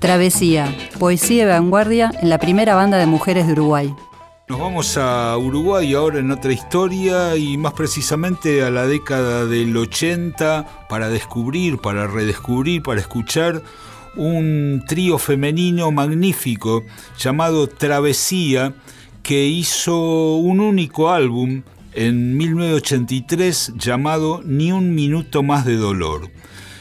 Travesía, poesía de vanguardia en la primera banda de mujeres de Uruguay. Nos vamos a Uruguay ahora en otra historia y más precisamente a la década del 80 para descubrir, para redescubrir, para escuchar un trío femenino magnífico llamado Travesía que hizo un único álbum en 1983 llamado Ni un minuto más de dolor.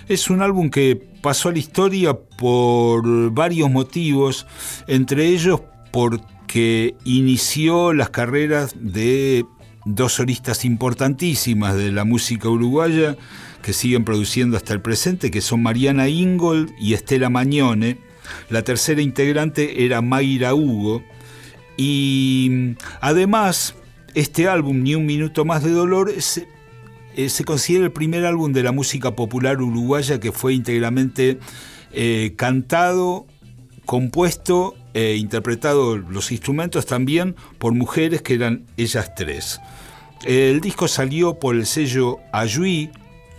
Es un álbum que pasó a la historia por varios motivos, entre ellos porque inició las carreras de dos solistas importantísimas de la música uruguaya que siguen produciendo hasta el presente, que son Mariana Ingold y Estela Mañone. La tercera integrante era Mayra Hugo. Y además, este álbum, Ni un minuto más de dolor, eh, se considera el primer álbum de la música popular uruguaya que fue íntegramente eh, cantado, compuesto e interpretado los instrumentos también por mujeres que eran ellas tres. El disco salió por el sello Ayui,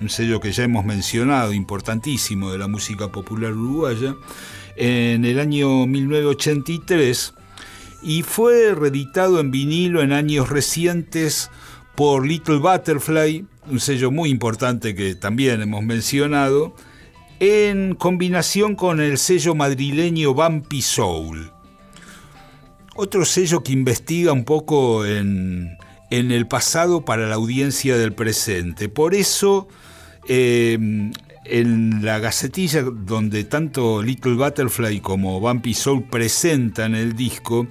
un sello que ya hemos mencionado, importantísimo de la música popular uruguaya, en el año 1983 y fue reeditado en vinilo en años recientes por Little Butterfly, un sello muy importante que también hemos mencionado, en combinación con el sello madrileño Bumpy Soul. Otro sello que investiga un poco en, el pasado para la audiencia del presente. Por eso, eh, en la gacetilla donde tanto Little Butterfly como Bumpy Soul presentan el disco,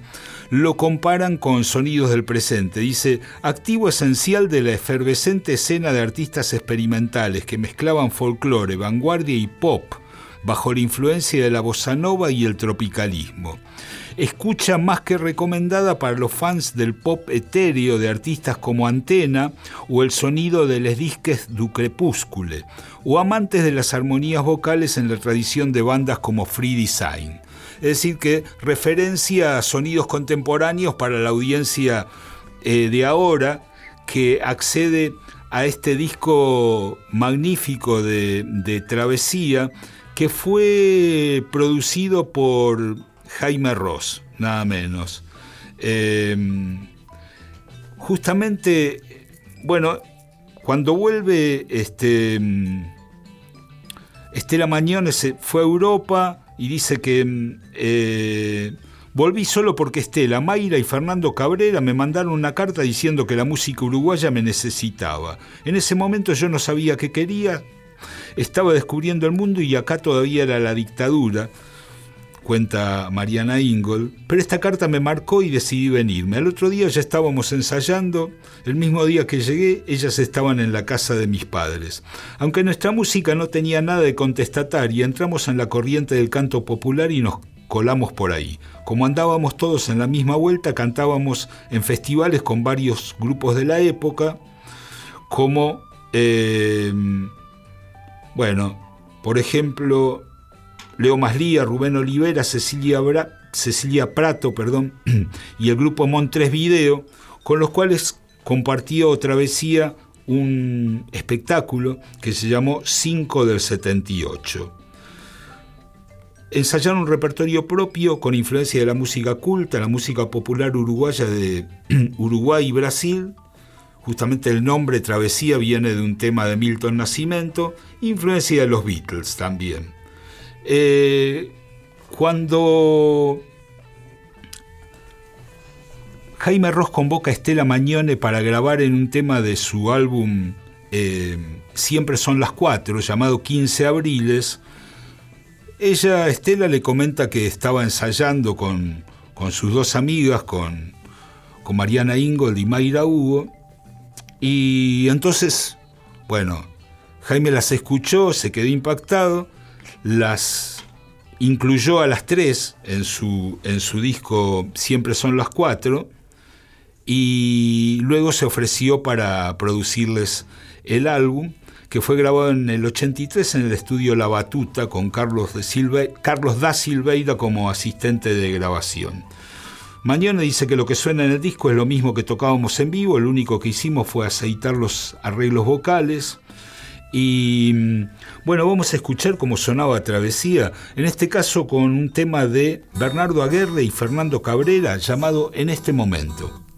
lo comparan con sonidos del presente. Dice, activo esencial de la efervescente escena de artistas experimentales que mezclaban folclore, vanguardia y pop bajo la influencia de la bossa nova y el tropicalismo. Escucha más que recomendada para los fans del pop etéreo de artistas como Antena o el sonido de Les Disques du Crepúscule, o amantes de las armonías vocales en la tradición de bandas como Free Design. Es decir, que referencia a sonidos contemporáneos para la audiencia eh, de ahora que accede a este disco magnífico de, Travesía que fue producido por Jaime Ross, nada menos. Em, justamente, bueno, cuando vuelve este, Estela Mañones fue a Europa y dice que mm, eh, volví solo porque Estela, Mayra y Fernando Cabrera me mandaron una carta diciendo que la música uruguaya me necesitaba. En ese momento yo no sabía qué quería, estaba descubriendo el mundo y acá todavía era la dictadura cuenta Mariana Ingold, pero esta carta me marcó y decidí venirme. Al otro día ya estábamos ensayando, el mismo día que llegué, ellas estaban en la casa de mis padres. Aunque nuestra música no tenía nada de contestataria, entramos en la corriente del canto popular y nos colamos por ahí. Como andábamos todos en la misma vuelta, cantábamos en festivales con varios grupos de la época, como, eh, bueno, por ejemplo, Leo Maslía, Rubén Olivera, Cecilia, Prato perdón, y el grupo Montres Video, con los cuales compartió Travesía un espectáculo que se llamó 5 del 78. Ensayaron un repertorio propio con influencia de la música culta, la música popular uruguaya de Uruguay y Brasil. Justamente el nombre Travesía viene de un tema de Milton Nascimento, influencia de los Beatles también. Eh, cuando Jaime Ross convoca a Estela Mañone para grabar en un tema de su álbum eh, Siempre son las cuatro, llamado 15 Abriles, ella, Estela, le comenta que estaba ensayando con, sus dos amigas, con, con Mariana Ingold y Mayra Hugo, y entonces, bueno, Jaime las escuchó, se quedó impactado, las incluyó a las tres en su, en su disco Siempre son las cuatro y luego se ofreció para producirles el álbum que fue grabado en el 83 en el estudio La Batuta con Carlos, Carlos da Silveira como asistente de grabación. Mañana dice que lo que suena en el disco es lo mismo que tocábamos en vivo, lo único que hicimos fue aceitar los arreglos vocales Y mm, bueno, vamos a escuchar cómo sonaba Travesía, en este caso con un tema de Bernardo Aguerre y Fernando Cabrera llamado En este momento.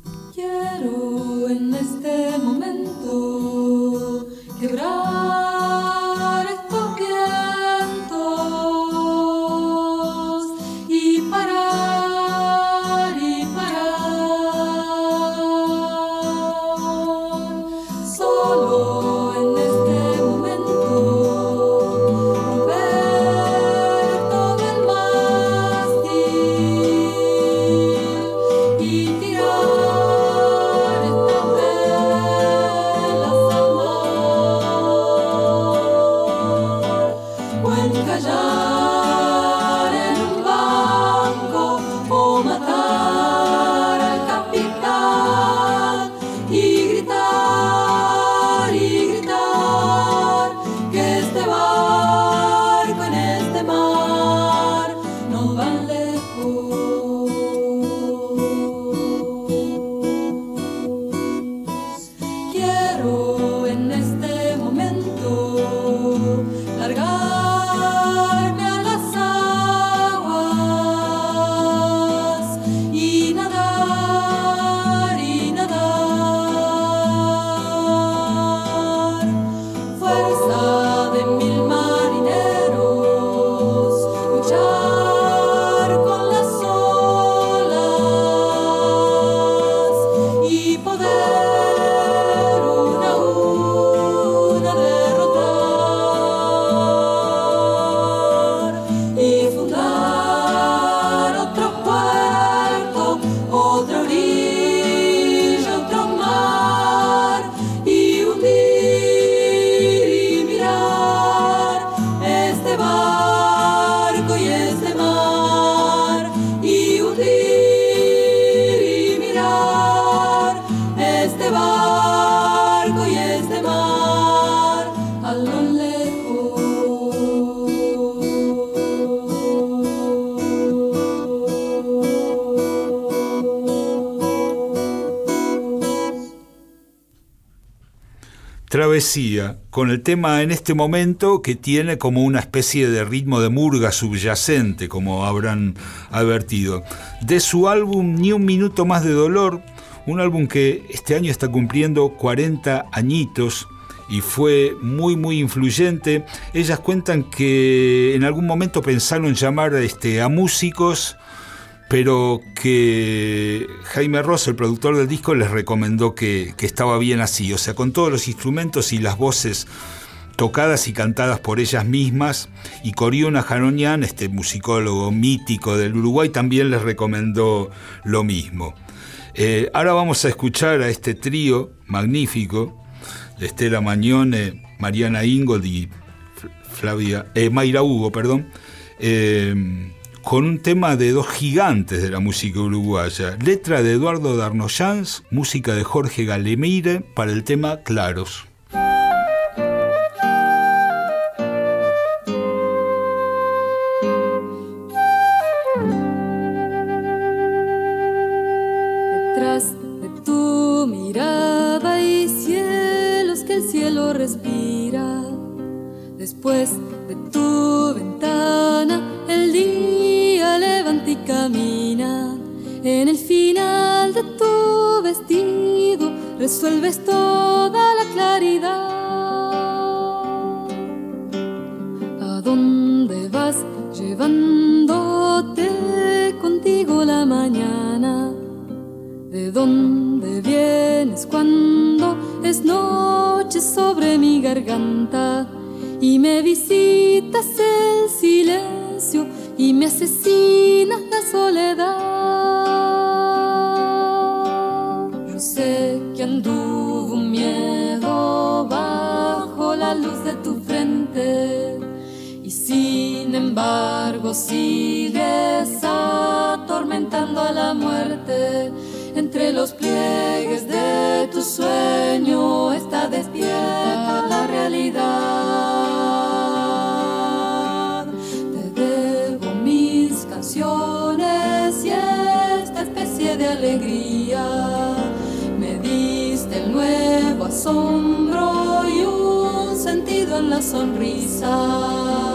Con el tema en este momento que tiene como una especie de ritmo de murga subyacente, como habrán advertido. De su álbum Ni un minuto más de dolor, un álbum que este año está cumpliendo 40 añitos y fue muy muy influyente. Ellas cuentan que en algún momento pensaron llamar este, a músicos pero que Jaime Ross, el productor del disco, les recomendó que, estaba bien así, o sea, con todos los instrumentos y las voces tocadas y cantadas por ellas mismas, y Coriona Jaronian, este musicólogo mítico del Uruguay, también les recomendó lo mismo. Eh, ahora vamos a escuchar a este trío magnífico, Estela Mañone, Mariana Ingold y Flavia, eh, Mayra Hugo, perdón, eh, con un tema de dos gigantes de la música uruguaya. Letra de Eduardo Darnoyans, música de Jorge Galemire para el tema Claros. En el final de tu vestido resuelves toda la claridad. ¿A dónde vas llevándote contigo la mañana? ¿De dónde vienes cuando es noche sobre mi garganta? Y me visitas el silencio y me asesinas soledad. Yo sé que anduvo miedo bajo la luz de tu frente y sin embargo sigues atormentando a la muerte. Entre los pliegues de tu sueño está despierta la realidad. Asombro y un sentido en la sonrisa.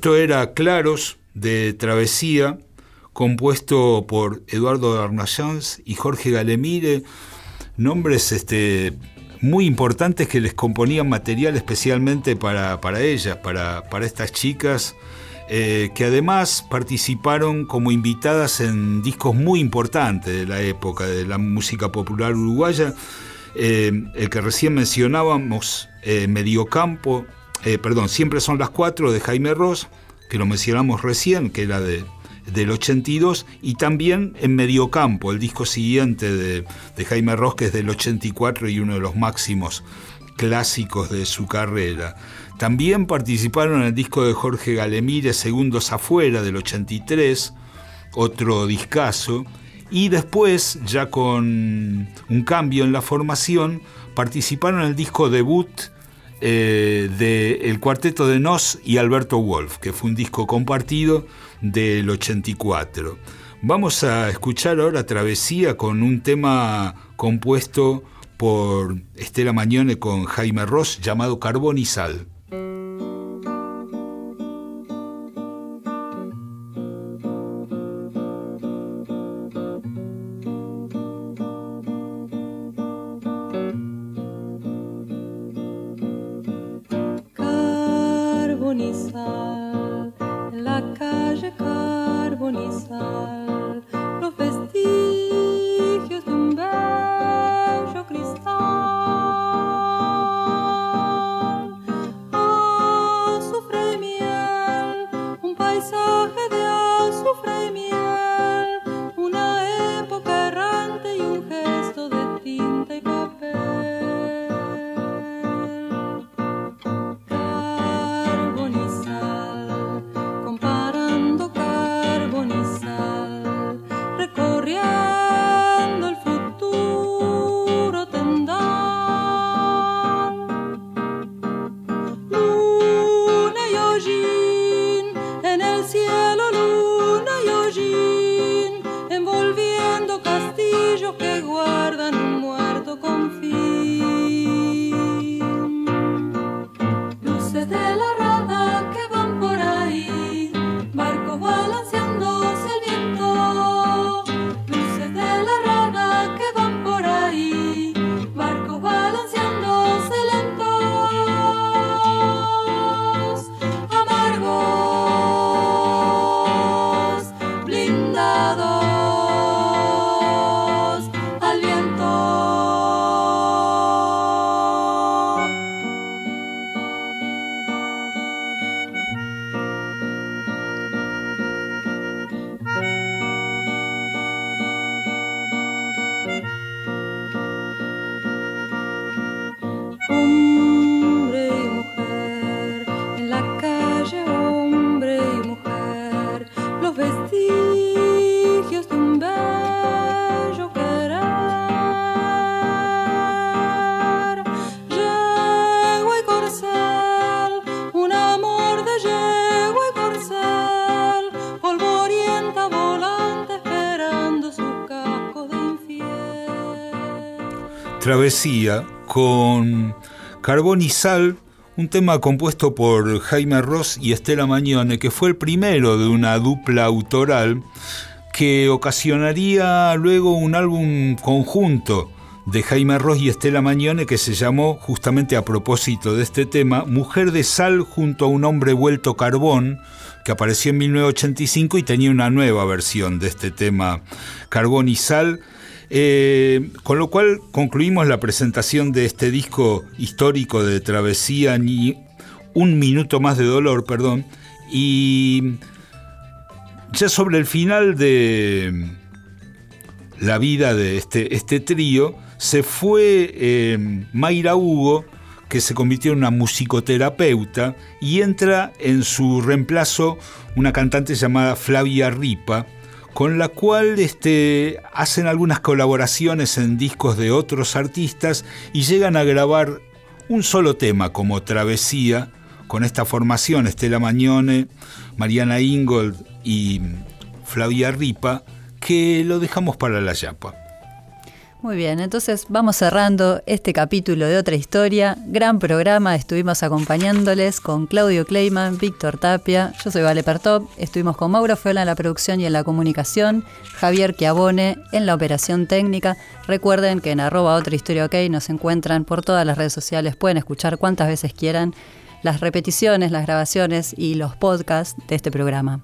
Esto era Claros de Travesía, compuesto por Eduardo Arnayans y Jorge Galemire, nombres este, muy importantes que les componían material especialmente para, ellas, para, estas chicas, eh, que además participaron como invitadas en discos muy importantes de la época de la música popular uruguaya. Eh, el que recién mencionábamos, eh, Mediocampo, eh, perdón, Siempre son las cuatro de Jaime Ross, que lo mencionamos recién, que era de, del 82, y también en Mediocampo, el disco siguiente de, Jaime Ross, que es del 84 y uno de los máximos clásicos de su carrera. También participaron en el disco de Jorge Galemire, Segundos Afuera, del 83, otro discazo, y después, ya con un cambio en la formación, participaron en el disco debut eh, del cuarteto de Nos y Alberto Wolf, que fue un disco compartido del 84. Vamos a escuchar ahora Travesía con un tema compuesto por Estela Mañone con Jaime Ross llamado Carbón y Sal. Bye. Travesía con Carbón y Sal, un tema compuesto por Jaime Ross y Estela Mañone, que fue el primero de una dupla autoral que ocasionaría luego un álbum conjunto de Jaime Ross y Estela Mañone que se llamó, justamente a propósito de este tema, Mujer de Sal junto a un hombre vuelto carbón, que apareció en 1985 y tenía una nueva versión de este tema, Carbón y Sal, Eh, con lo cual concluimos la presentación de este disco histórico de Travesía, ni un minuto más de dolor, perdón, y ya sobre el final de la vida de este, este trío, se fue eh, Mayra Hugo, que se convirtió en una musicoterapeuta, y entra en su reemplazo una cantante llamada Flavia Ripa, con la cual este, hacen algunas colaboraciones en discos de otros artistas y llegan a grabar un solo tema como Travesía, con esta formación, Estela Mañone, Mariana Ingold y Flavia Ripa, que lo dejamos para la Yapa. Muy bien, entonces vamos cerrando este capítulo de otra historia. Gran programa, estuvimos acompañándoles con Claudio Kleiman, Víctor Tapia, yo soy Vale Pertop, estuvimos con Mauro Feola en la producción y en la comunicación, Javier Chiavone en la operación técnica. Recuerden que en arroba otra historia ok nos encuentran por todas las redes sociales, pueden escuchar cuantas veces quieran las repeticiones, las grabaciones y los podcasts de este programa.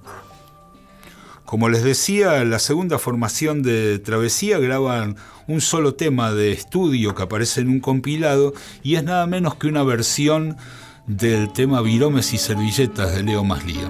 Como les decía, la segunda formación de Travesía graban un solo tema de estudio que aparece en un compilado y es nada menos que una versión del tema Viromes y Servilletas de Leo Maslía.